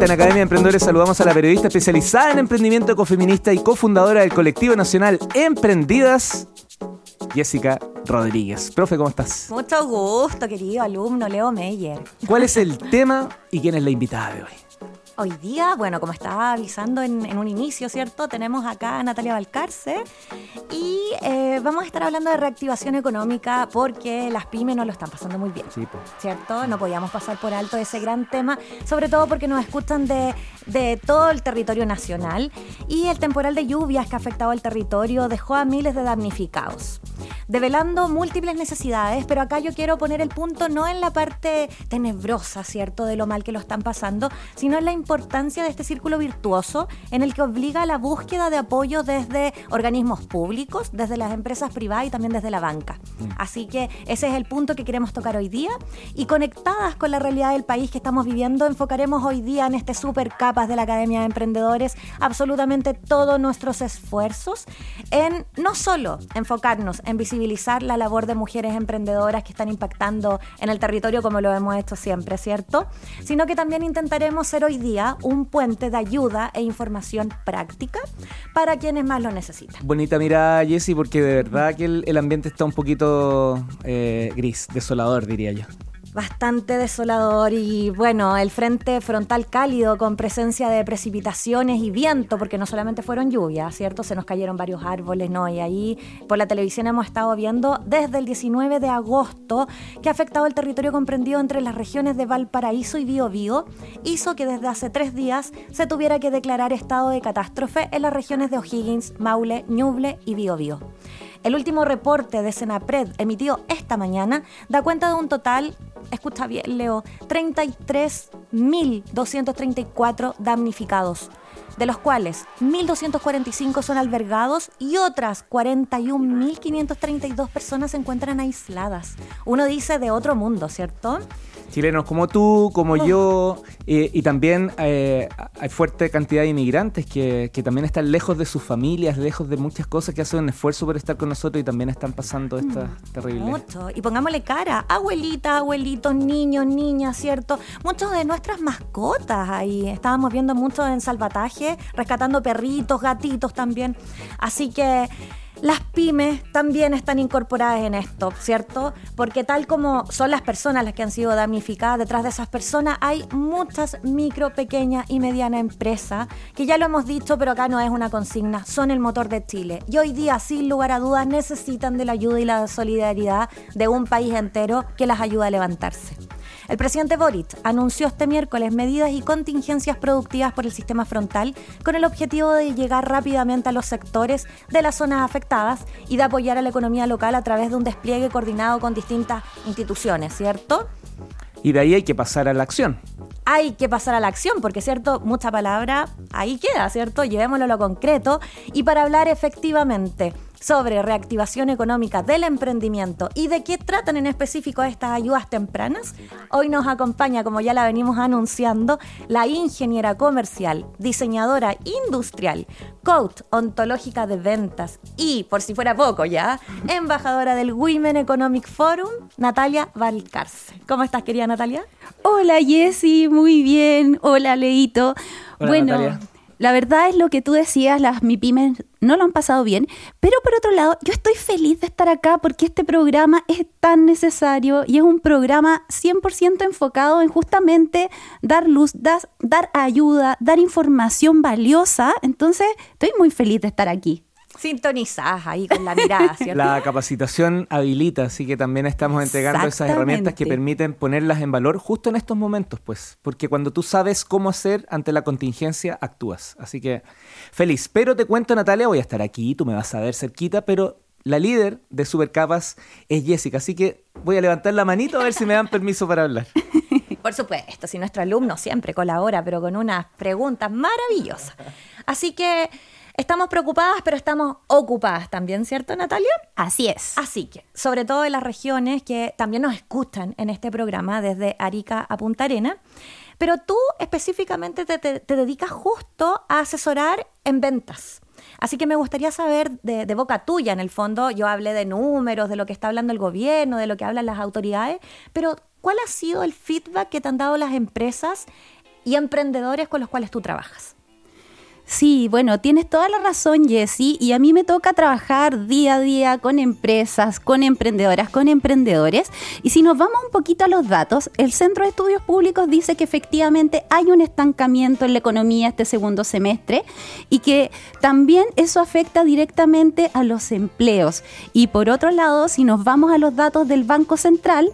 En Academia de Emprendedores saludamos a la periodista especializada en emprendimiento ecofeminista y cofundadora del colectivo nacional Emprendidas, Jessica Rodríguez. Profe, ¿cómo estás? Mucho gusto, querido alumno Leo Meyer. ¿Cuál es el tema y quién es la invitada de hoy? Hoy día, bueno, como estaba avisando en, un inicio, ¿cierto? Tenemos acá a Natalia Valcarce y eh, vamos a estar hablando de reactivación económica porque las pymes no lo están pasando muy bien, sí, ¿cierto? No podíamos pasar por alto ese gran tema, sobre todo porque nos escuchan de, de todo el territorio nacional y el temporal de lluvias que ha afectado al territorio dejó a miles de damnificados, develando múltiples necesidades, pero acá yo quiero poner el punto no en la parte tenebrosa, ¿cierto? De lo mal que lo están pasando, sino en la importancia de este círculo virtuoso en el que obliga a la búsqueda de apoyo desde organismos públicos, desde las empresas privadas y también desde la banca. Mm. Así que ese es el punto que queremos tocar hoy día y conectadas con la realidad del país que estamos viviendo, enfocaremos hoy día en este super capas de la Academia de Emprendedores absolutamente todos nuestros esfuerzos en no solo enfocarnos en visibilizar la labor de mujeres emprendedoras que están impactando en el territorio como lo hemos hecho siempre, ¿cierto? Sino que también intentaremos ser hoy día un puente de ayuda e información práctica para quienes más lo necesitan. Bonita mirada, Jessy, porque de verdad que el, ambiente está un poquito eh, gris, desolador, diría yo bastante desolador y bueno, el frente frontal cálido con presencia de precipitaciones y viento, porque no solamente fueron lluvias, ¿cierto? Se nos cayeron varios árboles, ¿no? Y ahí por la televisión hemos estado viendo desde el 19 de agosto que ha afectado el territorio comprendido entre las regiones de Valparaíso y Biobío, hizo que desde hace tres días se tuviera que declarar estado de catástrofe en las regiones de O'Higgins, Maule, Ñuble y Biobío. El último reporte de Senapred emitido esta mañana da cuenta de un total, escucha bien Leo, 33.234 damnificados, de los cuales 1.245 son albergados y otras 41.532 personas se encuentran aisladas. Uno dice de otro mundo, ¿cierto? Chilenos como tú, como yo, eh, y también eh, hay fuerte cantidad de inmigrantes que, también están lejos de sus familias, lejos de muchas cosas que hacen un esfuerzo por estar con nosotros y también están pasando esta mm, terrible. Mucho. Y pongámosle cara, abuelita, abuelitos, niños, niñas, ¿cierto? Muchos de nuestras mascotas ahí. Estábamos viendo mucho en salvataje, rescatando perritos, gatitos también. Así que las pymes también están incorporadas en esto, ¿cierto? Porque tal como son las personas las que han sido damnificadas, detrás de esas personas hay muchas micro, pequeñas y medianas empresas, que ya lo hemos dicho, pero acá no es una consigna, son el motor de Chile. Y hoy día, sin lugar a dudas, necesitan de la ayuda y la solidaridad de un país entero que las ayude a levantarse. El presidente Boric anunció este miércoles medidas y contingencias productivas por el sistema frontal con el objetivo de llegar rápidamente a los sectores de las zonas afectadas y de apoyar a la economía local a través de un despliegue coordinado con distintas instituciones, ¿cierto? Y de ahí hay que pasar a la acción. Hay que pasar a la acción, porque cierto, mucha palabra ahí queda, ¿cierto? Llevémoslo a lo concreto. Y para hablar efectivamente sobre reactivación económica del emprendimiento y de qué tratan en específico estas ayudas tempranas, hoy nos acompaña, como ya la venimos anunciando, la ingeniera comercial, diseñadora industrial, coach ontológica de ventas y, por si fuera poco ya, embajadora del Women Economic Forum, Natalia Valcarce. ¿Cómo estás, querida Natalia? Hola, Jessy, muy bien. Hola, Leito. bueno, la verdad es lo que tú decías, las MIPIMES no lo han pasado bien, pero por otro lado, yo estoy feliz de estar acá porque este programa es tan necesario y es un programa 100% enfocado en justamente dar luz, dar, dar ayuda, dar información valiosa. Entonces, estoy muy feliz de estar aquí sintonizadas ahí con la mirada. ¿cierto? La capacitación habilita, así que también estamos entregando esas herramientas que permiten ponerlas en valor justo en estos momentos, pues, porque cuando tú sabes cómo hacer ante la contingencia, actúas. Así que feliz. Pero te cuento, Natalia, voy a estar aquí, tú me vas a ver cerquita, pero la líder de Supercapas es Jessica, así que voy a levantar la manito a ver si me dan permiso para hablar. Por supuesto, si nuestro alumno siempre colabora, pero con unas preguntas maravillosas. Así que Estamos preocupadas, pero estamos ocupadas también, ¿cierto, Natalia? Así es. Así que, sobre todo en las regiones que también nos escuchan en este programa, desde Arica a Punta Arena, pero tú específicamente te, dedicas justo a asesorar en ventas. Así que me gustaría saber de, de, boca tuya, en el fondo, yo hablé de números, de lo que está hablando el gobierno, de lo que hablan las autoridades, pero ¿cuál ha sido el feedback que te han dado las empresas y emprendedores con los cuales tú trabajas? Sí, bueno, tienes toda la razón, Jessie, y a mí me toca trabajar día a día con empresas, con emprendedoras, con emprendedores. Y si nos vamos un poquito a los datos, el Centro de Estudios Públicos dice que efectivamente hay un estancamiento en la economía este segundo semestre y que también eso afecta directamente a los empleos. Y por otro lado, si nos vamos a los datos del Banco Central,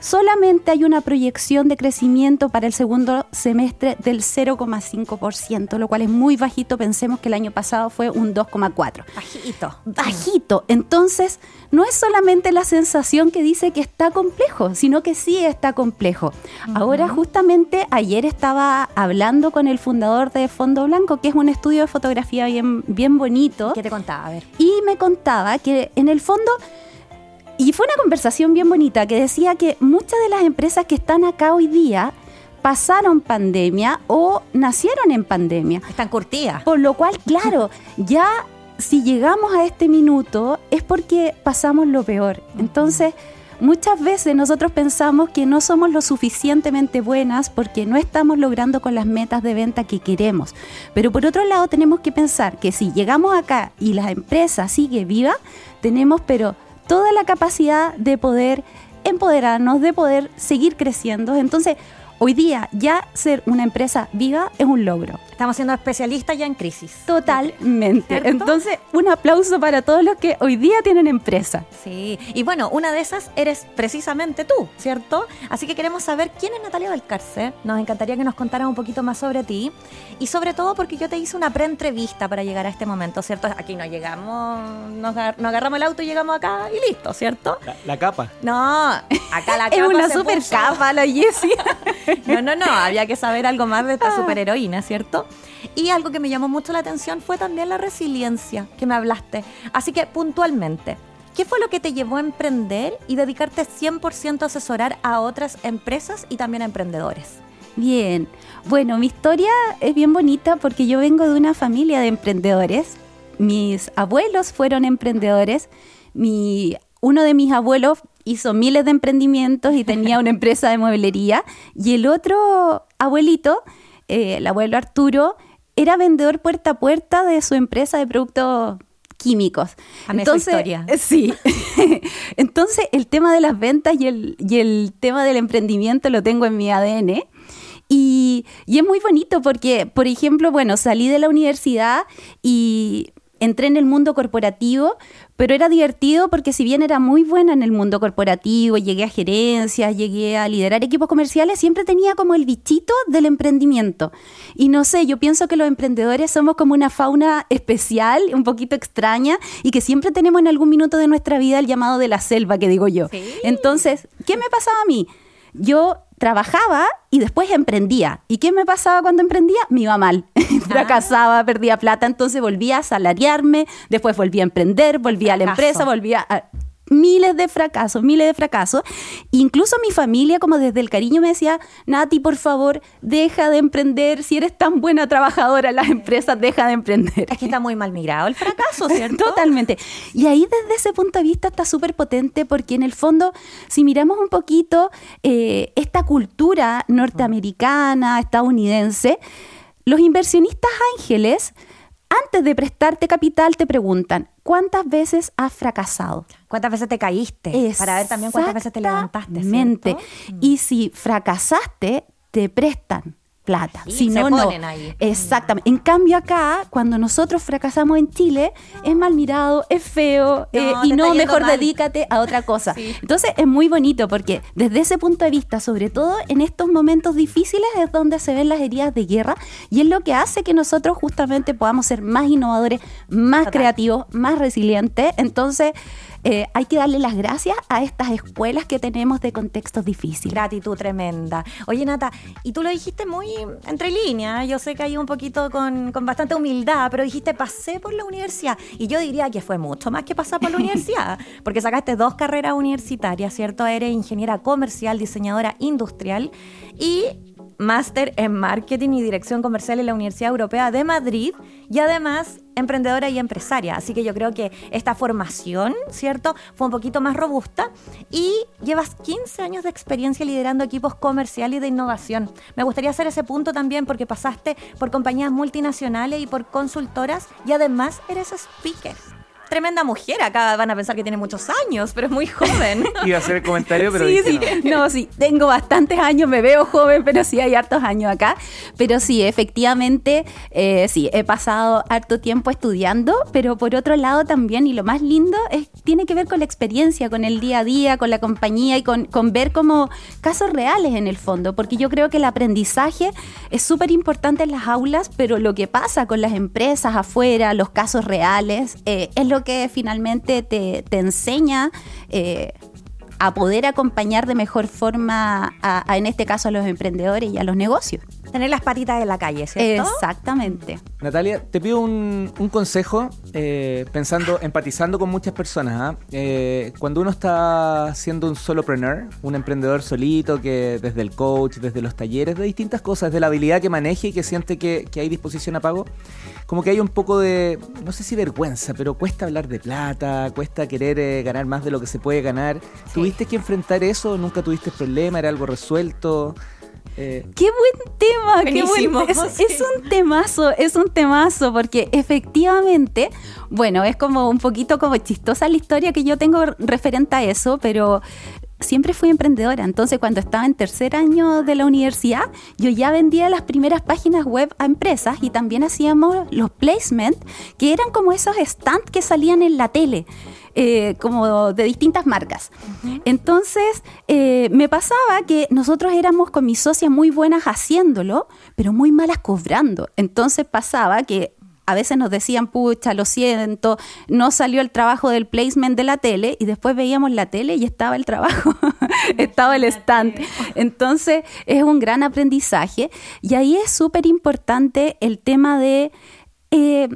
solamente hay una proyección de crecimiento para el segundo semestre del 0,5%, lo cual es muy bajito. Pensemos que el año pasado fue un 2,4%. Bajito. Bajito. Entonces, no es solamente la sensación que dice que está complejo, sino que sí está complejo. Ahora, justamente, ayer estaba hablando con el fundador de Fondo Blanco, que es un estudio de fotografía bien, bien bonito. ¿Qué te contaba? A ver. Y me contaba que en el fondo y fue una conversación bien bonita que decía que muchas de las empresas que están acá hoy día pasaron pandemia o nacieron en pandemia. Están curtidas. Por lo cual, claro, ya si llegamos a este minuto es porque pasamos lo peor. Entonces, muchas veces nosotros pensamos que no somos lo suficientemente buenas porque no estamos logrando con las metas de venta que queremos. Pero por otro lado, tenemos que pensar que si llegamos acá y la empresa sigue viva, tenemos pero toda la capacidad de poder empoderarnos, de poder seguir creciendo. Entonces, hoy día ya ser una empresa viva es un logro. Estamos siendo especialistas ya en crisis. Totalmente. Entonces, un aplauso para todos los que hoy día tienen empresa. Sí, y bueno, una de esas eres precisamente tú, ¿cierto? Así que queremos saber quién es Natalia Valcarce. Nos encantaría que nos contaras un poquito más sobre ti y sobre todo porque yo te hice una pre-entrevista para llegar a este momento, ¿cierto? Aquí no llegamos, nos, agarramos el auto y llegamos acá y listo, ¿cierto? La, capa. No, acá la capa. es una super capa la Jessie. no, no, no, había que saber algo más de esta ah. superheroína, ¿cierto? Y algo que me llamó mucho la atención fue también la resiliencia que me hablaste. Así que puntualmente, ¿qué fue lo que te llevó a emprender y dedicarte 100% a asesorar a otras empresas y también a emprendedores? Bien, bueno, mi historia es bien bonita porque yo vengo de una familia de emprendedores. Mis abuelos fueron emprendedores. Mi, uno de mis abuelos hizo miles de emprendimientos y tenía una empresa de mueblería. Y el otro abuelito, eh, el abuelo Arturo, era vendedor puerta a puerta de su empresa de productos químicos. Entonces, historia. Eh, sí. Entonces, el tema de las ventas y el, y el tema del emprendimiento lo tengo en mi ADN. Y, y, es muy bonito porque, por ejemplo, bueno, salí de la universidad y entré en el mundo corporativo, pero era divertido porque si bien era muy buena en el mundo corporativo, llegué a gerencias, llegué a liderar equipos comerciales, siempre tenía como el bichito del emprendimiento. Y no sé, yo pienso que los emprendedores somos como una fauna especial, un poquito extraña, y que siempre tenemos en algún minuto de nuestra vida el llamado de la selva, que digo yo. Entonces, ¿qué me pasaba a mí? Yo trabajaba y después emprendía. ¿Y qué me pasaba cuando emprendía? Me iba mal. Fracasaba, perdía plata, entonces volvía a salariarme, después volvía a emprender, volvía a la empresa, volvía a miles de fracasos, miles de fracasos. Incluso mi familia, como desde el cariño, me decía, Nati, por favor, deja de emprender. Si eres tan buena trabajadora en las empresas, deja de emprender. Es que está muy mal mirado el fracaso, ¿cierto? Totalmente. Y ahí desde ese punto de vista está súper potente porque en el fondo, si miramos un poquito eh, esta cultura norteamericana, estadounidense, los inversionistas ángeles antes de prestarte capital te preguntan, ¿cuántas veces has fracasado? ¿Cuántas veces te caíste? Para ver también cuántas veces te levantaste. Y si fracasaste, te prestan plata. si no, no. Exactamente. En cambio acá, cuando nosotros fracasamos en Chile, es mal mirado, es feo eh, y no, mejor dedícate a otra cosa. Entonces es muy bonito porque desde ese punto de vista, sobre todo en estos momentos difíciles, es donde se ven las heridas de guerra y es lo que hace que nosotros justamente podamos ser más innovadores, más creativos, más resilientes. Entonces, eh, hay que darle las gracias a estas escuelas que tenemos de contextos difíciles. Gratitud tremenda. Oye, Nata, y tú lo dijiste muy entre líneas, yo sé que hay un poquito con, con bastante humildad, pero dijiste pasé por la universidad. Y yo diría que fue mucho más que pasar por la universidad, porque sacaste dos carreras universitarias, ¿cierto? Eres ingeniera comercial, diseñadora industrial y máster en marketing y dirección comercial en la Universidad Europea de Madrid y además emprendedora y empresaria. Así que yo creo que esta formación, ¿cierto? Fue un poquito más robusta y llevas 15 años de experiencia liderando equipos comerciales de innovación. Me gustaría hacer ese punto también porque pasaste por compañías multinacionales y por consultoras y además eres speaker tremenda mujer. Acá van a pensar que tiene muchos años, pero es muy joven. Iba a hacer el comentario, pero. Sí, sí. No. sí, tengo bastantes años, me veo joven, pero sí hay hartos años acá. Pero sí, efectivamente, eh, sí, he pasado harto tiempo estudiando, pero por otro lado también, y lo más lindo, es, tiene que ver con la experiencia, con el día a día, con la compañía y con, con ver como casos reales en el fondo, porque yo creo que el aprendizaje es súper importante en las aulas, pero lo que pasa con las empresas afuera, los casos reales, eh, es lo que finalmente te, enseña eh, a poder acompañar de mejor forma, a, en este caso, a los emprendedores y a los negocios. Tener las patitas en la calle, ¿cierto? Exactamente. Natalia, te pido un, consejo, eh, pensando, empatizando con muchas personas. ¿ah? Eh, cuando uno está siendo un solopreneur, un emprendedor solito, que desde el coach, desde los talleres, de distintas cosas, de la habilidad que maneje y que siente que, hay disposición a pago, como que hay un poco de, no sé si vergüenza, pero cuesta hablar de plata, cuesta querer eh, ganar más de lo que se puede ganar. ¿Tuviste que enfrentar eso? ¿Nunca tuviste problema? ¿Era algo resuelto? Eh, qué buen tema, qué buen, es, es, un temazo, es un temazo, porque efectivamente, bueno, es como un poquito como chistosa la historia que yo tengo referente a eso, pero siempre fui emprendedora. Entonces, cuando estaba en tercer año de la universidad, yo ya vendía las primeras páginas web a empresas y también hacíamos los placements, que eran como esos stands que salían en la tele. Eh, como de distintas marcas. Entonces, eh, me pasaba que nosotros éramos con mis socias muy buenas haciéndolo, pero muy malas cobrando. Entonces pasaba que a veces nos decían, pucha, lo siento, no salió el trabajo del placement de la tele y después veíamos la tele y estaba el trabajo, estaba el stand. Entonces es un gran aprendizaje y ahí es súper importante el tema de... Eh,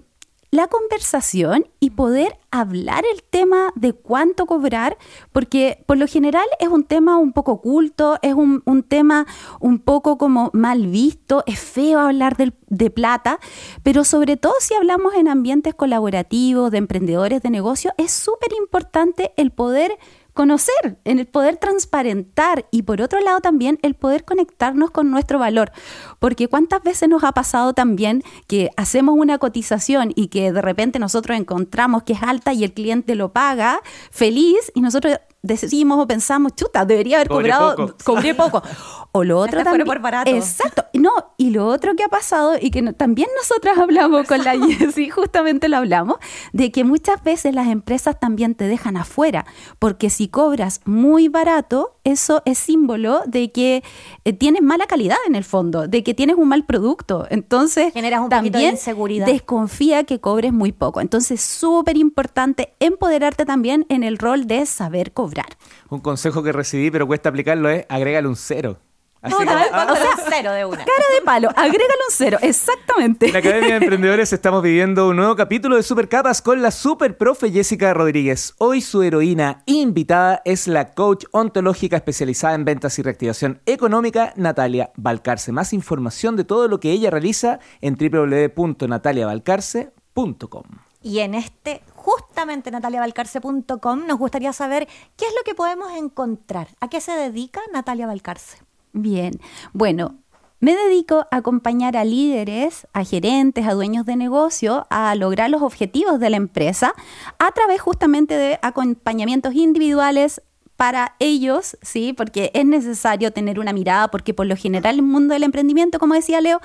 la conversación y poder hablar el tema de cuánto cobrar, porque por lo general es un tema un poco oculto, es un, tema un poco como mal visto, es feo hablar de plata, pero sobre todo si hablamos en ambientes colaborativos, de emprendedores de negocio, es súper importante el poder conocer, en el poder transparentar y por otro lado también el poder conectarnos con nuestro valor. Porque cuántas veces nos ha pasado también que hacemos una cotización y que de repente nosotros encontramos que es alta y el cliente lo paga feliz y nosotros decimos o pensamos, chuta, debería haber cobrado, cobré poco. O lo otro también. por barato. Exacto. No, y lo otro que ha pasado y que también nosotras hablamos con la sí, justamente lo hablamos, de que muchas veces las empresas también te dejan afuera, porque si cobras muy barato, eso es símbolo de que eh, tienes mala calidad en el fondo, de que tienes un mal producto. Entonces, generas un también de inseguridad. Desconfía que cobres muy poco. Entonces, súper importante empoderarte también en el rol de saber cobrar. Un consejo que recibí, pero cuesta aplicarlo, es agrégale un cero. Así o sea, cero de una. Cara de palo, agrégale un cero, exactamente. En la Academia de Emprendedores estamos viviendo un nuevo capítulo de Supercapas con la super profe Jessica Rodríguez. Hoy su heroína invitada es la coach ontológica especializada en ventas y reactivación económica, Natalia Balcarce. Más información de todo lo que ella realiza en www.nataliabalcarce.com. Y en este, justamente nataliabalcarce.com, nos gustaría saber qué es lo que podemos encontrar. ¿A qué se dedica Natalia Balcarce? Bien, bueno, me dedico a acompañar a líderes, a gerentes, a dueños de negocio a lograr los objetivos de la empresa a través justamente de acompañamientos individuales para ellos, ¿sí? Porque es necesario tener una mirada, porque por lo general el mundo del emprendimiento, como decía Leo,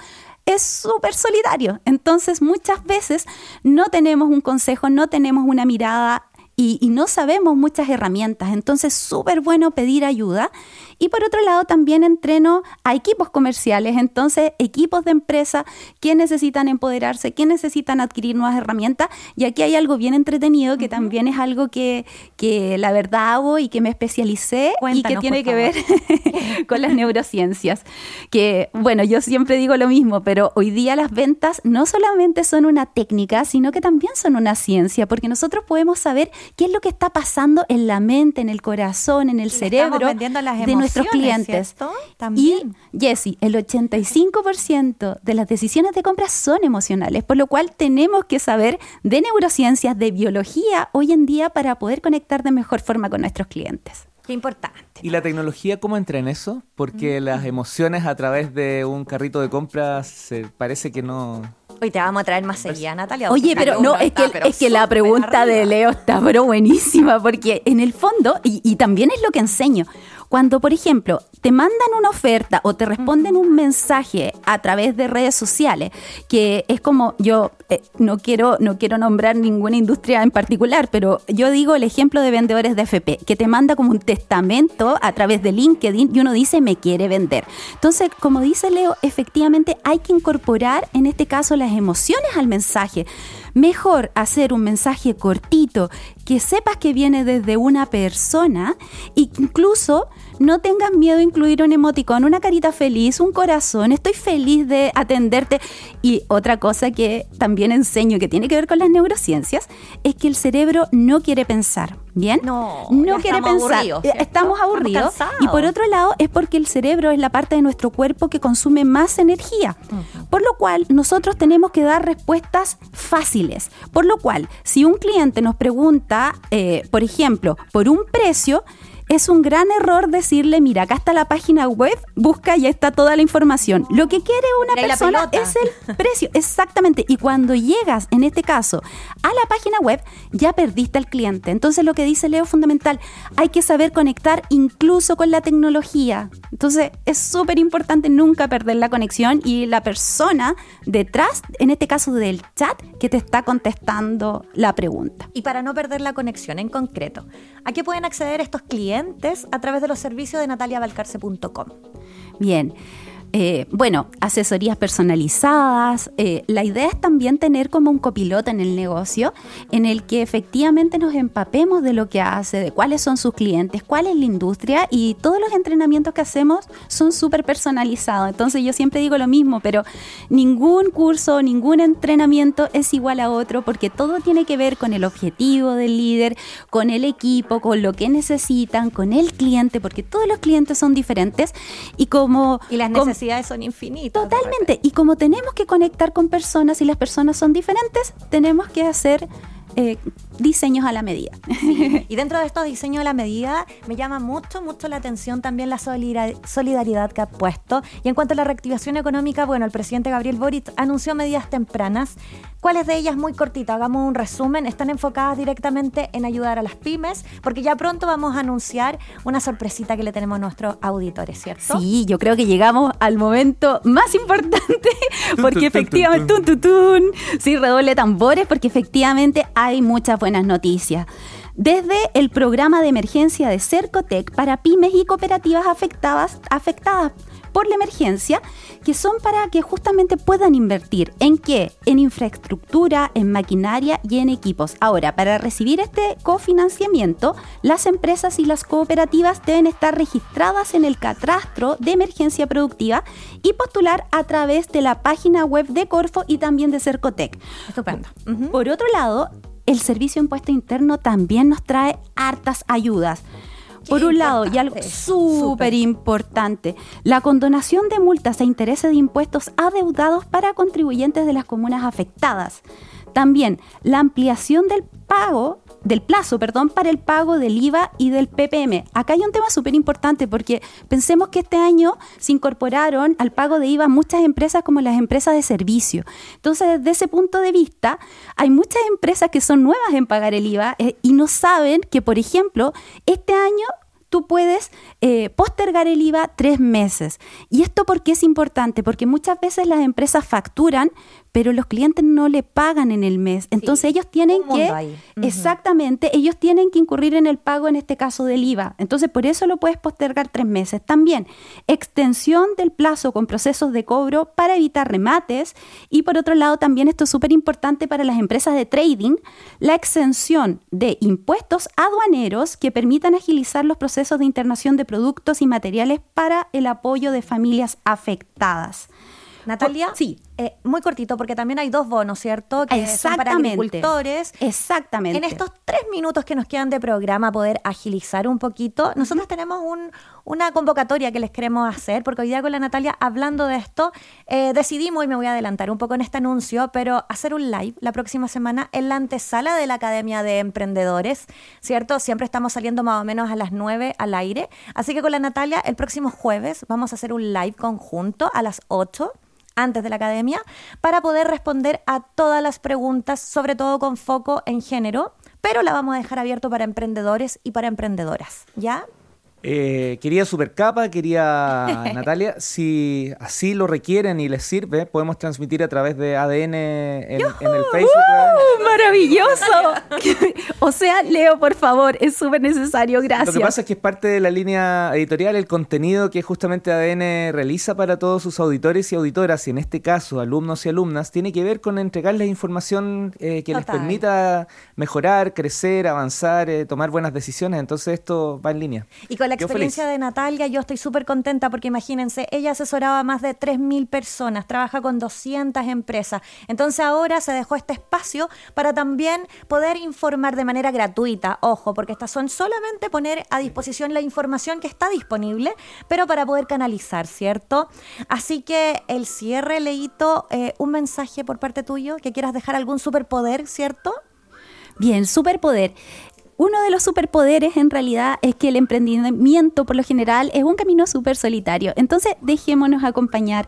es súper solidario. Entonces muchas veces no tenemos un consejo, no tenemos una mirada y, y, no sabemos muchas herramientas. Entonces, súper bueno pedir ayuda. Y por otro lado, también entreno a equipos comerciales, entonces equipos de empresa que necesitan empoderarse, que necesitan adquirir nuevas herramientas. Y aquí hay algo bien entretenido que también es algo que, que, la verdad hago y que me especialicé y que tiene que ver con las neurociencias. Que, bueno, yo siempre digo lo mismo, pero hoy día las ventas no solamente son una técnica, sino que también son una ciencia, porque nosotros podemos saber qué es lo que está pasando en la mente, en el corazón, en el cerebro de nuestros clientes. También. Y, Jessy, el 85% de las decisiones de compra son emocionales, por lo cual tenemos que saber de neurociencias, de biología hoy en día para poder conectar de mejor forma con nuestros clientes. Qué importante. ¿Y la tecnología cómo entra en eso? Porque mm. las emociones a través de un carrito de compras se parece que no... Hoy te vamos a traer más seguida, Natalia. Oye, pero no, es que, es que la pregunta de Leo está pero buenísima, porque en el fondo, y, y también es lo que enseño, cuando, por ejemplo, te mandan una oferta o te responden un mensaje a través de redes sociales, que es como yo eh, no quiero no quiero nombrar ninguna industria en particular, pero yo digo el ejemplo de vendedores de FP, que te manda como un testamento a través de LinkedIn y uno dice me quiere vender. Entonces, como dice Leo, efectivamente hay que incorporar en este caso las emociones al mensaje. Mejor hacer un mensaje cortito que sepas que viene desde una persona incluso no tengas miedo a incluir un emoticón, una carita feliz, un corazón. Estoy feliz de atenderte. Y otra cosa que también enseño que tiene que ver con las neurociencias es que el cerebro no quiere pensar. ¿Bien? No, no quiere pensar. Eh, estamos aburridos. y por otro lado, es porque el cerebro es la parte de nuestro cuerpo que consume más energía. Por lo cual, nosotros tenemos que dar respuestas fáciles. Por lo cual, si un cliente nos pregunta, eh, por ejemplo, por un precio, es un gran error decirle, mira, acá está la página web, busca y está toda la información. Lo que quiere una persona es el precio, exactamente. Y cuando llegas, en este caso, a la página web, ya perdiste al cliente. Entonces lo que dice Leo fundamental, hay que saber conectar incluso con la tecnología. Entonces es súper importante nunca perder la conexión y la persona detrás, en este caso del chat, que te está contestando la pregunta. Y para no perder la conexión en concreto, ¿a qué pueden acceder estos clientes? A través de los servicios de nataliavalcarce.com. Bien. Eh, bueno, asesorías personalizadas. Eh, la idea es también tener como un copiloto en el negocio en el que efectivamente nos empapemos de lo que hace, de cuáles son sus clientes, cuál es la industria y todos los entrenamientos que hacemos son súper personalizados. Entonces yo siempre digo lo mismo, pero ningún curso, ningún entrenamiento es igual a otro porque todo tiene que ver con el objetivo del líder, con el equipo, con lo que necesitan, con el cliente, porque todos los clientes son diferentes y como... Y las necesidades son infinitas. Totalmente. Y como tenemos que conectar con personas y las personas son diferentes, tenemos que hacer eh, diseños a la medida. Y dentro de estos diseños a la medida me llama mucho, mucho la atención también la solidaridad que ha puesto. Y en cuanto a la reactivación económica, bueno, el presidente Gabriel Boric anunció medidas tempranas. ¿Cuáles de ellas, muy cortita, hagamos un resumen, están enfocadas directamente en ayudar a las pymes? Porque ya pronto vamos a anunciar una sorpresita que le tenemos a nuestros auditores, ¿cierto? Sí, yo creo que llegamos al momento más importante, porque efectivamente, tun, tun, tun, sí, redoble tambores, porque efectivamente hay muchas buenas noticias. Desde el programa de emergencia de Cercotec para pymes y cooperativas afectadas, afectadas por la emergencia, que son para que justamente puedan invertir. ¿En qué? En infraestructura, en maquinaria y en equipos. Ahora, para recibir este cofinanciamiento, las empresas y las cooperativas deben estar registradas en el catastro de emergencia productiva y postular a través de la página web de Corfo y también de Cercotec. Estupendo. Por otro lado, el Servicio de Impuesto Interno también nos trae hartas ayudas. Por un lado, y algo súper importante, la condonación de multas e intereses de impuestos adeudados para contribuyentes de las comunas afectadas. También la ampliación del pago del plazo, perdón, para el pago del IVA y del PPM. Acá hay un tema súper importante porque pensemos que este año se incorporaron al pago de IVA muchas empresas como las empresas de servicio. Entonces, desde ese punto de vista, hay muchas empresas que son nuevas en pagar el IVA eh, y no saben que, por ejemplo, este año tú puedes eh, postergar el IVA tres meses. ¿Y esto por qué es importante? Porque muchas veces las empresas facturan, pero los clientes no le pagan en el mes. Entonces ellos tienen que, exactamente, ellos tienen que incurrir en el pago, en este caso del IVA. Entonces por eso lo puedes postergar tres meses. También extensión del plazo con procesos de cobro para evitar remates. Y por otro lado, también esto es súper importante para las empresas de trading, la exención de impuestos aduaneros que permitan agilizar los procesos de internación de productos y materiales para el apoyo de familias afectadas. Natalia, sí. Eh, muy cortito, porque también hay dos bonos, ¿cierto? Que son para agricultores. Exactamente. En estos tres minutos que nos quedan de programa, poder agilizar un poquito, nosotros tenemos un, una convocatoria que les queremos hacer, porque hoy día con la Natalia, hablando de esto, eh, decidimos, y me voy a adelantar un poco en este anuncio, pero hacer un live la próxima semana en la antesala de la Academia de Emprendedores, ¿cierto? Siempre estamos saliendo más o menos a las 9 al aire. Así que con la Natalia, el próximo jueves vamos a hacer un live conjunto a las 8 antes de la academia para poder responder a todas las preguntas, sobre todo con foco en género, pero la vamos a dejar abierto para emprendedores y para emprendedoras, ¿ya? Eh, quería Supercapa, quería Natalia, si así lo requieren y les sirve, podemos transmitir a través de ADN en, el Facebook. ¡Uh! ¡Maravilloso! o sea, Leo, por favor, es súper necesario, gracias. Lo que pasa es que es parte de la línea editorial, el contenido que justamente ADN realiza para todos sus auditores y auditoras, y en este caso alumnos y alumnas, tiene que ver con entregarles información eh, que les permita mejorar, crecer, avanzar, eh, tomar buenas decisiones. Entonces esto va en línea. Y con la experiencia de Natalia, yo estoy súper contenta porque imagínense, ella asesoraba a más de 3.000 personas, trabaja con 200 empresas. Entonces ahora se dejó este espacio para también poder informar de manera gratuita, ojo, porque estas son solamente poner a disposición la información que está disponible, pero para poder canalizar, ¿cierto? Así que el cierre, Leito, eh, un mensaje por parte tuyo, que quieras dejar algún superpoder, ¿cierto? Bien, superpoder uno de los superpoderes en realidad es que el emprendimiento por lo general es un camino súper solitario. Entonces dejémonos acompañar.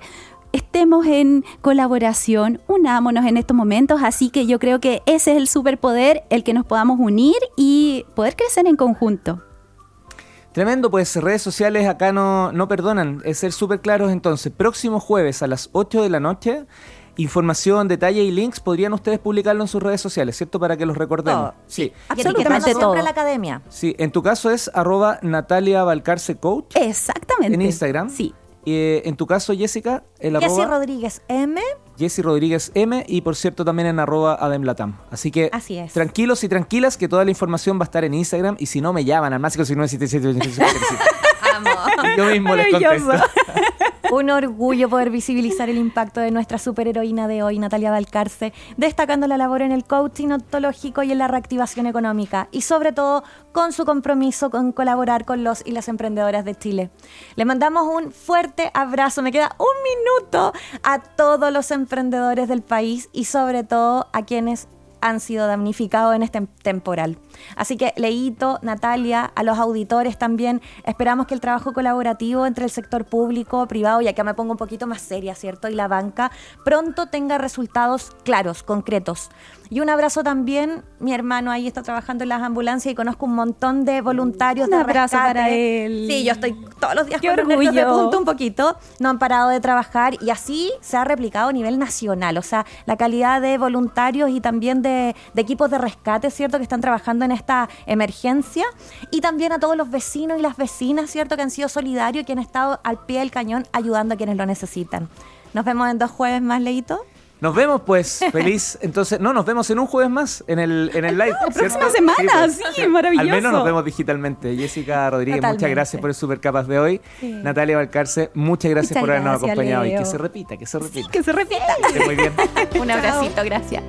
Estemos en colaboración, unámonos en estos momentos, así que yo creo que ese es el superpoder, el que nos podamos unir y poder crecer en conjunto. Tremendo, pues redes sociales acá no, no perdonan, es ser súper claros entonces. Próximo jueves a las 8 de la noche información, detalle y links, podrían ustedes publicarlo en sus redes sociales, ¿cierto? Para que los recordemos. Sí, absolutamente todo. la academia. Sí, en tu caso es arroba Natalia Balcarce Coach. Exactamente. En Instagram. Sí. Eh, en tu caso, Jessica, el arroba... Rodríguez M. Jessy Rodríguez M y por cierto también en arroba Ademlatam. Así que tranquilos y tranquilas que toda la información va a estar en Instagram y si no me llaman al más 5977 Yo mismo les contesto. Un orgullo poder visibilizar el impacto de nuestra superheroína de hoy, Natalia Valcarce, destacando la labor en el coaching ontológico y en la reactivación económica, y sobre todo con su compromiso con colaborar con los y las emprendedoras de Chile. Le mandamos un fuerte abrazo, me queda un minuto a todos los emprendedores del país y sobre todo a quienes han sido damnificados en este temporal. Así que Leito, Natalia, a los auditores también, esperamos que el trabajo colaborativo entre el sector público, privado, y acá me pongo un poquito más seria, ¿cierto? Y la banca, pronto tenga resultados claros, concretos. Y un abrazo también, mi hermano ahí está trabajando en las ambulancias y conozco un montón de voluntarios un de abrazo para él. Sí, yo estoy todos los días con orgullo. de punto un poquito, no han parado de trabajar y así se ha replicado a nivel nacional, o sea, la calidad de voluntarios y también de, de equipos de rescate, ¿cierto? Que están trabajando en esta emergencia y también a todos los vecinos y las vecinas, ¿cierto? Que han sido solidarios y que han estado al pie del cañón ayudando a quienes lo necesitan. Nos vemos en dos jueves más, Leito. Nos vemos, pues, feliz. Entonces, no, nos vemos en un jueves más en el, en el live. La próxima semana, sí, pues. maravilloso. Al menos nos vemos digitalmente. Jessica Rodríguez, muchas gracias por el super capaz de hoy. Natalia Valcarce, muchas gracias por habernos acompañado. Y que se repita, que se repita. que se repita. muy bien. un abracito, gracias.